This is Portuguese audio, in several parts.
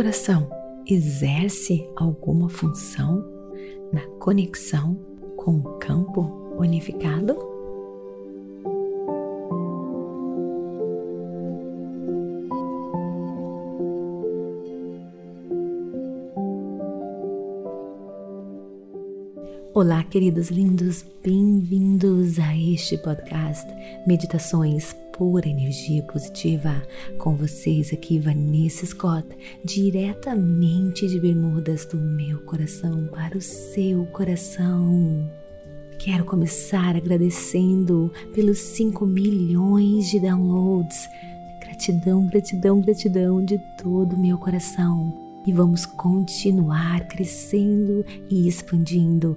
coração exerce alguma função na conexão com o campo unificado? Olá, queridos lindos, bem-vindos a este podcast Meditações pura energia positiva. Com vocês aqui, Vanessa Scott, diretamente de Bermudas do meu coração para o seu coração. Quero começar agradecendo pelos 5 milhões de downloads. Gratidão, gratidão, gratidão de todo o meu coração. E vamos continuar crescendo e expandindo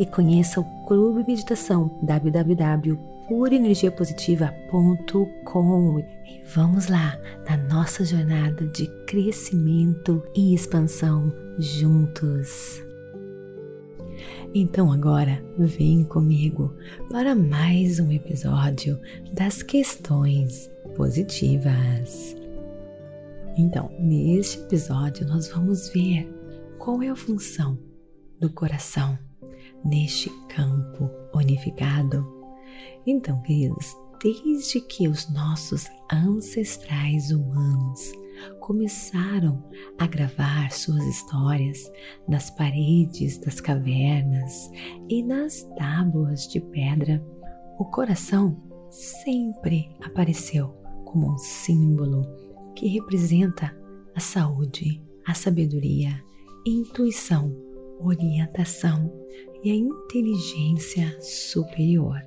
e conheça o Clube Meditação www.purenergiapositiva.com e vamos lá na nossa jornada de crescimento e expansão juntos. Então agora vem comigo para mais um episódio das questões positivas. Então, neste episódio nós vamos ver qual é a função do coração neste campo unificado. Então, queridos, desde que os nossos ancestrais humanos começaram a gravar suas histórias nas paredes das cavernas e nas tábuas de pedra, o coração sempre apareceu como um símbolo que representa a saúde, a sabedoria, intuição, orientação e a inteligência superior.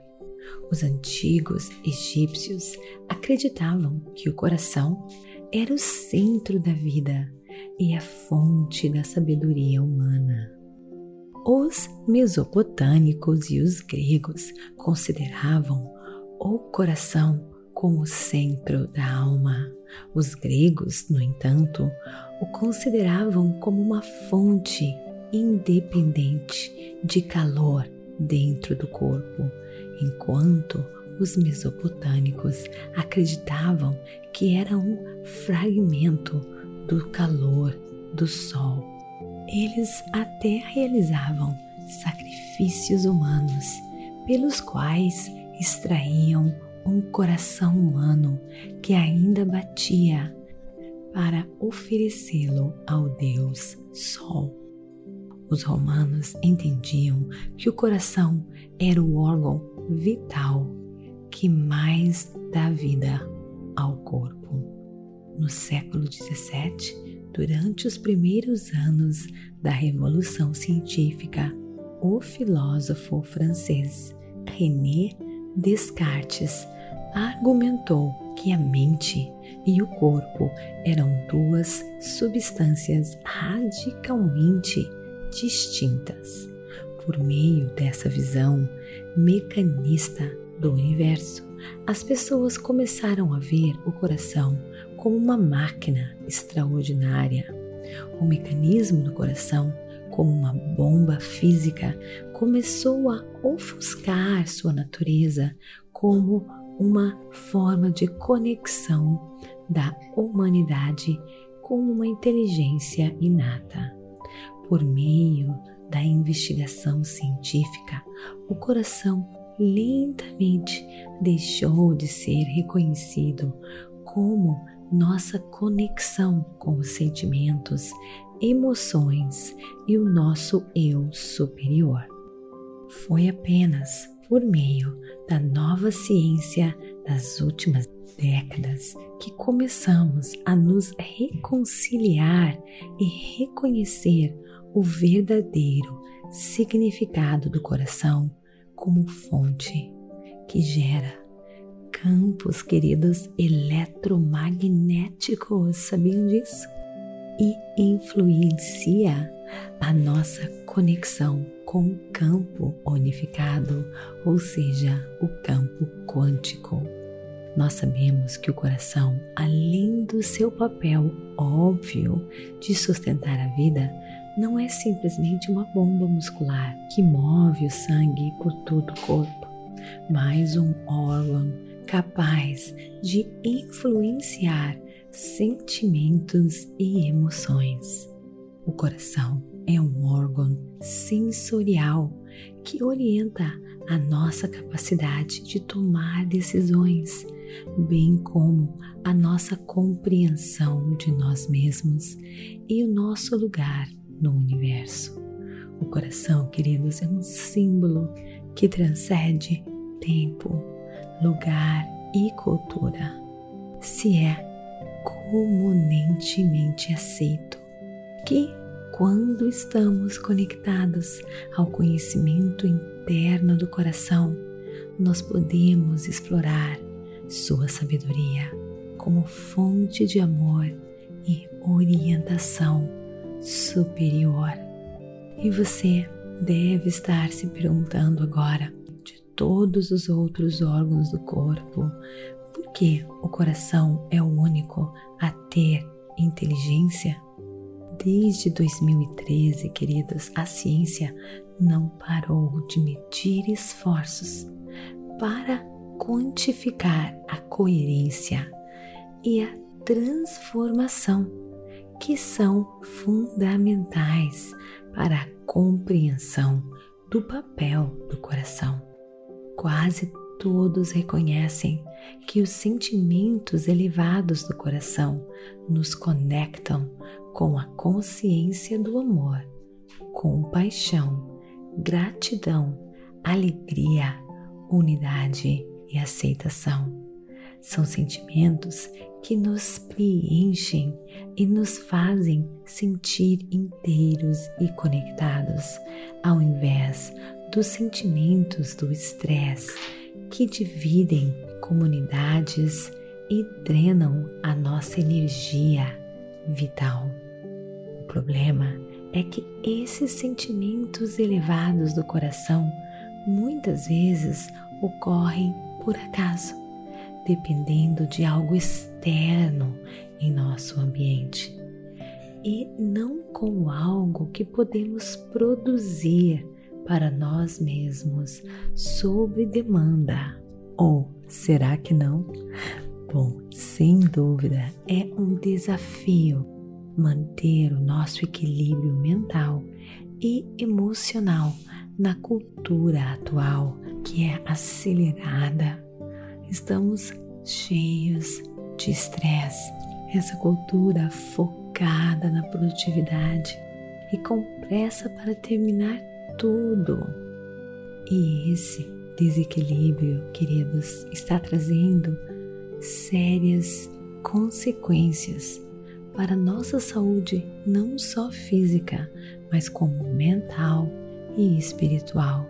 Os antigos egípcios acreditavam que o coração era o centro da vida e a fonte da sabedoria humana. Os mesopotâmicos e os gregos consideravam o coração como o centro da alma. Os gregos, no entanto, o consideravam como uma fonte independente de calor dentro do corpo, enquanto os mesopotâmicos acreditavam que era um fragmento do calor do sol. Eles até realizavam sacrifícios humanos pelos quais extraíam um coração humano que ainda batia para oferecê-lo ao Deus Sol. Os romanos entendiam que o coração era o órgão vital que mais dá vida ao corpo. No século XVII, durante os primeiros anos da Revolução Científica, o filósofo francês René Descartes argumentou que a mente e o corpo eram duas substâncias radicalmente distintas. Por meio dessa visão mecanista do universo, as pessoas começaram a ver o coração como uma máquina extraordinária. O mecanismo do coração, como uma bomba física, começou a ofuscar sua natureza como uma forma de conexão da humanidade com uma inteligência inata. Por meio da investigação científica, o coração lentamente deixou de ser reconhecido como nossa conexão com os sentimentos, emoções e o nosso eu superior. Foi apenas por meio da nova ciência das últimas décadas que começamos a nos reconciliar e reconhecer o verdadeiro significado do coração como fonte que gera campos, queridos, eletromagnéticos, sabiam disso? E influencia a nossa conexão com o campo unificado, ou seja, o campo quântico. Nós sabemos que o coração, além do seu papel óbvio de sustentar a vida, não é simplesmente uma bomba muscular que move o sangue por todo o corpo, mas um órgão capaz de influenciar sentimentos e emoções. O coração é um órgão sensorial que orienta a nossa capacidade de tomar decisões, bem como a nossa compreensão de nós mesmos e o nosso lugar no universo. O coração, queridos, é um símbolo que transcende tempo, lugar e cultura. Se é comunentemente aceito que quando estamos conectados ao conhecimento interno do coração, nós podemos explorar sua sabedoria como fonte de amor e orientação superior. E você deve estar se perguntando agora, de todos os outros órgãos do corpo, por que o coração é o único a ter inteligência? Desde 2013, queridos, a ciência não parou de medir esforços para quantificar a coerência e a transformação que são fundamentais para a compreensão do papel do coração. Quase todos reconhecem que os sentimentos elevados do coração nos conectam com a consciência do amor, compaixão, gratidão, alegria, unidade e aceitação. São sentimentos que nos preenchem e nos fazem sentir inteiros e conectados, ao invés dos sentimentos do estresse que dividem comunidades e drenam a nossa energia vital. O problema é que esses sentimentos elevados do coração muitas vezes ocorrem por acaso, dependendo de algo externo em nosso ambiente e não como algo que podemos produzir para nós mesmos sob demanda. Ou será que não? Bom, sem dúvida é um desafio manter o nosso equilíbrio mental e emocional na cultura atual que é acelerada. Estamos cheios de estresse. Essa cultura focada na produtividade e com pressa para terminar tudo. E esse desequilíbrio, queridos, está trazendo sérias consequências para nossa saúde, não só física, mas como mental e espiritual.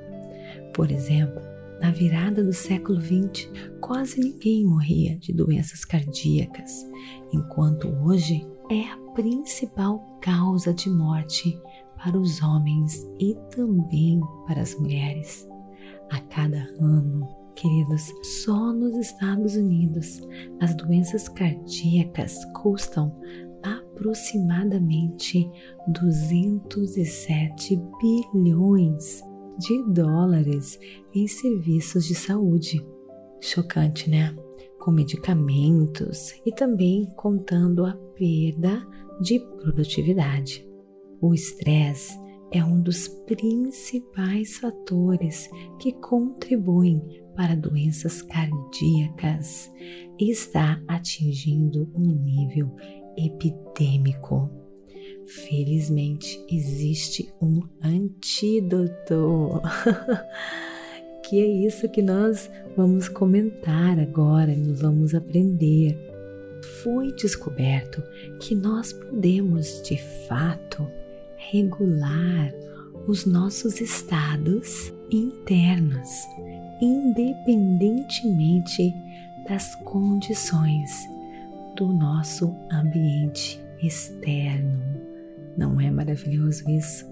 Por exemplo, na virada do século XX, quase ninguém morria de doenças cardíacas, enquanto hoje é a principal causa de morte para os homens e também para as mulheres. A cada ano, queridos, só nos Estados Unidos as doenças cardíacas custam aproximadamente 207 bilhões de dólares em serviços de saúde. Chocante, né? Com medicamentos e também contando a perda de produtividade. O estresse é um dos principais fatores que contribuem para doenças cardíacas e está atingindo um nível epidêmico. Felizmente existe um antídoto. que é isso que nós vamos comentar agora, nós vamos aprender. Foi descoberto que nós podemos, de fato, regular os nossos estados internos, independentemente das condições do nosso ambiente externo. Não é maravilhoso isso?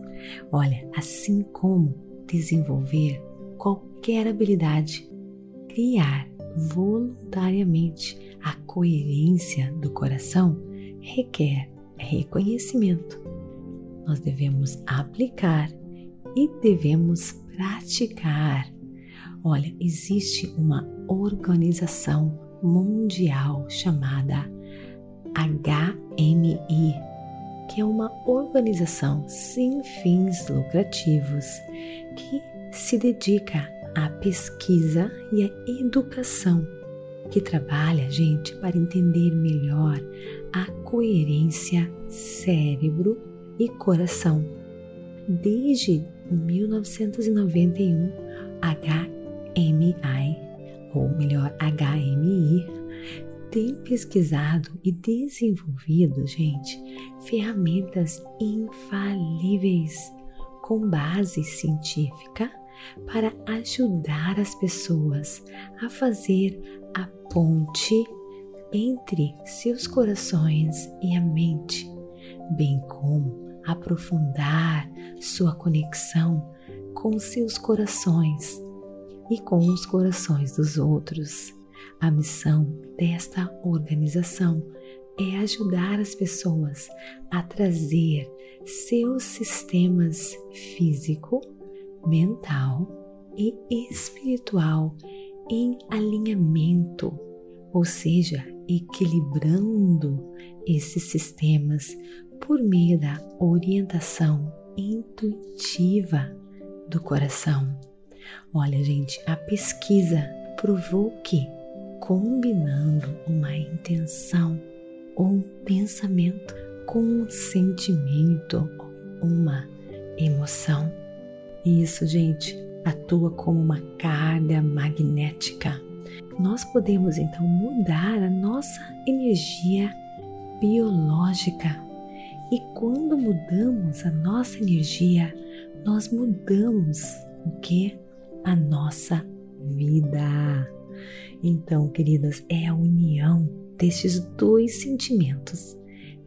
Olha, assim como desenvolver qualquer habilidade, criar voluntariamente a coerência do coração requer reconhecimento. Nós devemos aplicar e devemos praticar. Olha, existe uma organização mundial chamada HMI, que é uma organização sem fins lucrativos que se dedica à pesquisa e à educação, que trabalha, gente, para entender melhor a coerência cérebro e coração. Desde 1991, HMI, ou melhor, HMI, tem pesquisado e desenvolvido, gente, ferramentas infalíveis com base científica para ajudar as pessoas a fazer a ponte entre seus corações e a mente, bem como aprofundar sua conexão com seus corações e com os corações dos outros. A missão desta organização é ajudar as pessoas a trazer seus sistemas físico, mental e espiritual em alinhamento, ou seja, equilibrando esses sistemas por meio da orientação intuitiva do coração. Olha, gente, a pesquisa provou que combinando uma intenção ou um pensamento com um sentimento ou uma emoção, isso, gente, atua como uma carga magnética. Nós podemos então mudar a nossa energia biológica. E quando mudamos a nossa energia, nós mudamos o que? A nossa vida. Então, queridas, é a união destes dois sentimentos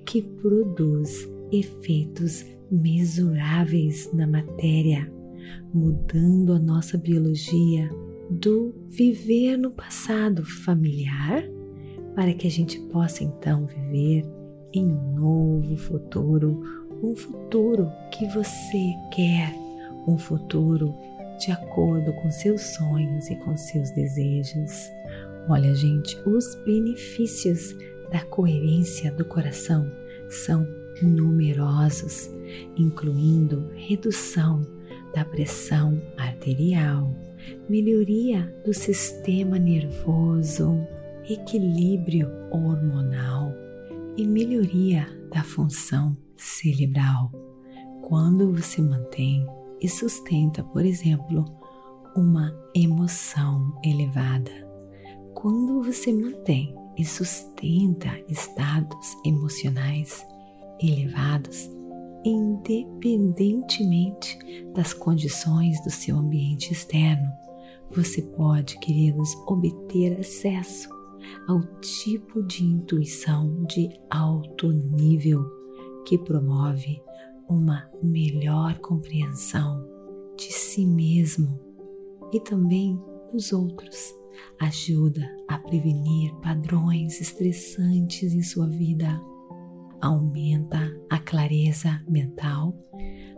que produz efeitos mesuráveis na matéria mudando a nossa biologia do viver no passado familiar para que a gente possa então viver em um novo futuro, um futuro que você quer, um futuro de acordo com seus sonhos e com seus desejos. Olha, gente, os benefícios da coerência do coração são numerosos, incluindo redução da pressão arterial, melhoria do sistema nervoso, equilíbrio hormonal e melhoria da função cerebral. Quando você mantém e sustenta, por exemplo, uma emoção elevada, quando você mantém e sustenta estados emocionais elevados, independentemente das condições do seu ambiente externo, você pode, queridos, obter acesso ao tipo de intuição de alto nível que promove uma melhor compreensão de si mesmo e também dos outros. Ajuda a prevenir padrões estressantes em sua vida aumenta a clareza mental,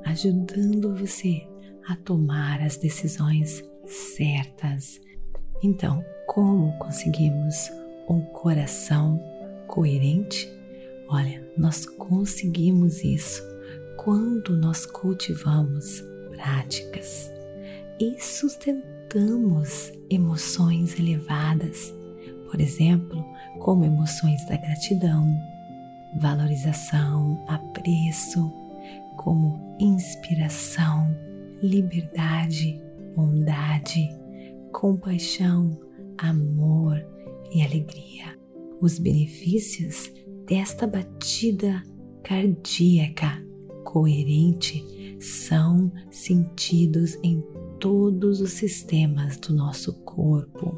ajudando você a tomar as decisões certas. Então, como conseguimos um coração coerente? Olha, nós conseguimos isso quando nós cultivamos práticas e sustentamos emoções elevadas, por exemplo, como emoções da gratidão, valorização, apreço, como inspiração, liberdade, bondade, compaixão, amor e alegria. Os benefícios desta batida cardíaca coerente são sentidos em todos os sistemas do nosso corpo,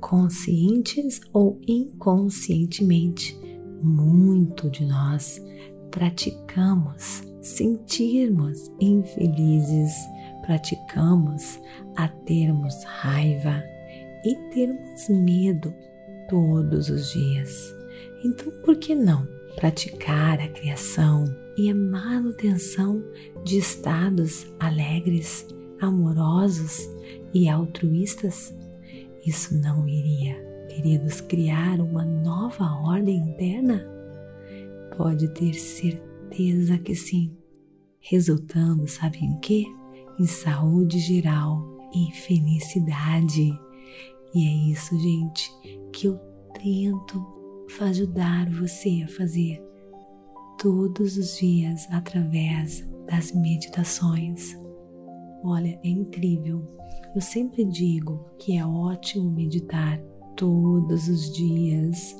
conscientes ou inconscientemente muito de nós praticamos sentirmos infelizes, praticamos a termos raiva e termos medo todos os dias. Então, por que não praticar a criação e a manutenção de estados alegres, amorosos e altruístas? Isso não iria, queridos, criar uma nova ordem interna? Pode ter certeza que sim, resultando, sabe em quê? Em saúde geral e felicidade. E é isso, gente, que eu tento ajudar você a fazer todos os dias através das meditações. Olha, é incrível. Eu sempre digo que é ótimo meditar todos os dias.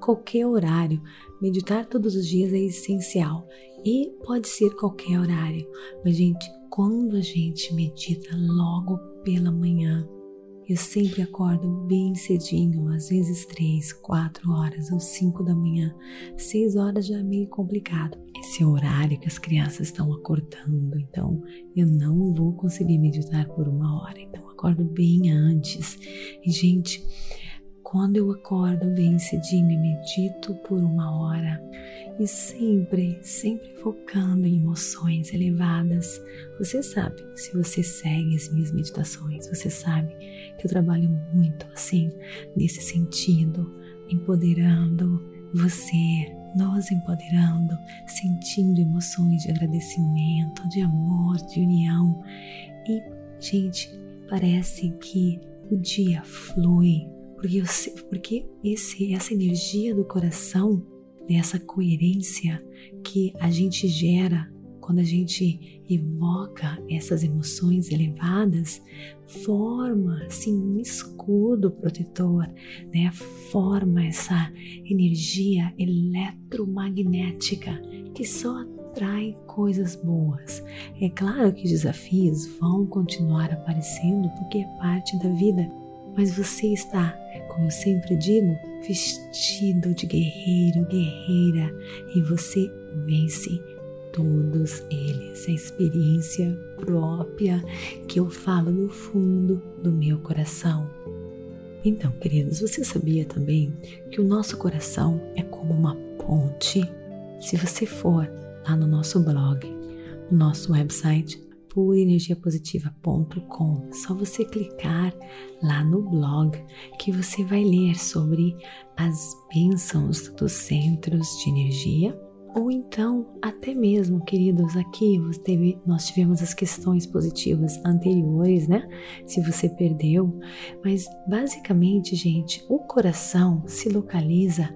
Qualquer horário, meditar todos os dias é essencial e pode ser qualquer horário. Mas, gente, quando a gente medita logo pela manhã, eu sempre acordo bem cedinho, às vezes três, quatro horas ou cinco da manhã. Seis horas já é meio complicado. Esse é o horário que as crianças estão acordando, então eu não vou conseguir meditar por uma hora. Então acordo bem antes. E gente, quando eu acordo bem cedinho e medito por uma hora, e sempre, sempre focando em emoções elevadas. Você sabe, se você segue as minhas meditações, você sabe que eu trabalho muito assim, nesse sentido, empoderando você, nos empoderando, sentindo emoções de agradecimento, de amor, de união. E, gente, parece que o dia flui, porque, eu, porque esse, essa energia do coração dessa coerência que a gente gera quando a gente evoca essas emoções elevadas, forma assim um escudo protetor, né? Forma essa energia eletromagnética que só atrai coisas boas. É claro que desafios vão continuar aparecendo porque é parte da vida, mas você está, como sempre digo, vestido de guerreiro, guerreira, e você vence todos eles. É a experiência própria que eu falo no fundo do meu coração. Então, queridos, você sabia também que o nosso coração é como uma ponte? Se você for lá no nosso blog, no nosso website, purenergiapositiva.com. Só você clicar lá no blog que você vai ler sobre as bênçãos dos centros de energia. Ou então, até mesmo, queridos, aqui teve, nós tivemos as questões positivas anteriores, né? Se você perdeu. Mas, basicamente, gente, o coração se localiza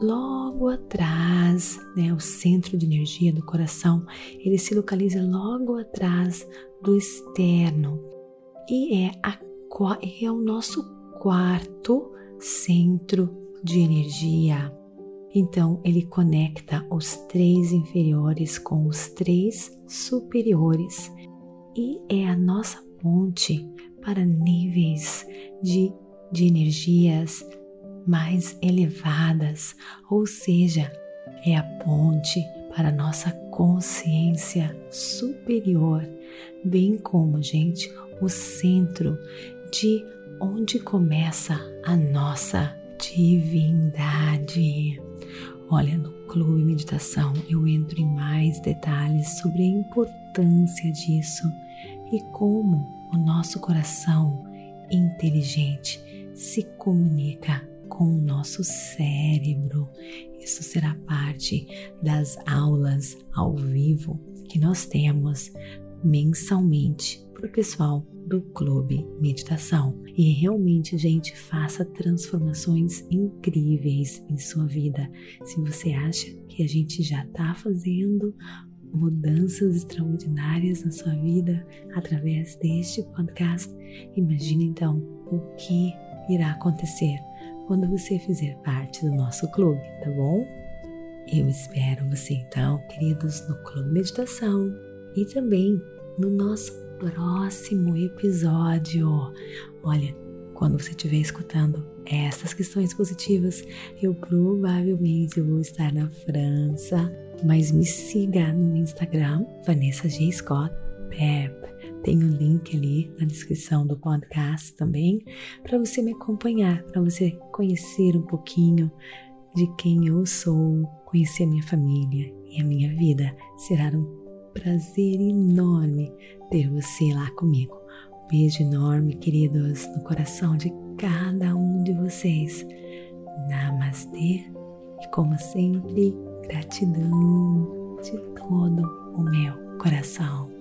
logo atrás, né, o centro de energia do coração, ele se localiza logo atrás do externo e é, a, é o nosso quarto centro de energia. Então, ele conecta os três inferiores com os três superiores e é a nossa ponte para níveis de, de energias mais elevadas, ou seja, é a ponte para nossa consciência superior, bem como, gente, o centro de onde começa a nossa divindade. Olha, no Clube Meditação eu entro em mais detalhes sobre a importância disso e como o nosso coração inteligente se comunica com o nosso cérebro. Isso será parte das aulas ao vivo que nós temos mensalmente para o pessoal do Clube Meditação. E realmente, gente, faça transformações incríveis em sua vida. Se você acha que a gente já está fazendo mudanças extraordinárias na sua vida através deste podcast, imagine então o que irá acontecer quando você fizer parte do nosso clube, tá bom? Eu espero você então, queridos, no Clube Meditação e também no nosso próximo episódio. Olha, quando você estiver escutando essas questões positivas, eu provavelmente vou estar na França mas me siga no Instagram, Vanessa G. Scott Pep. Tem o um link ali na descrição do podcast também para você me acompanhar, para você conhecer um pouquinho de quem eu sou, conhecer a minha família e a minha vida. Será um prazer enorme ter você lá comigo. Um beijo enorme, queridos, no coração de cada um de vocês. Namastê e, como sempre, gratidão de todo o meu coração.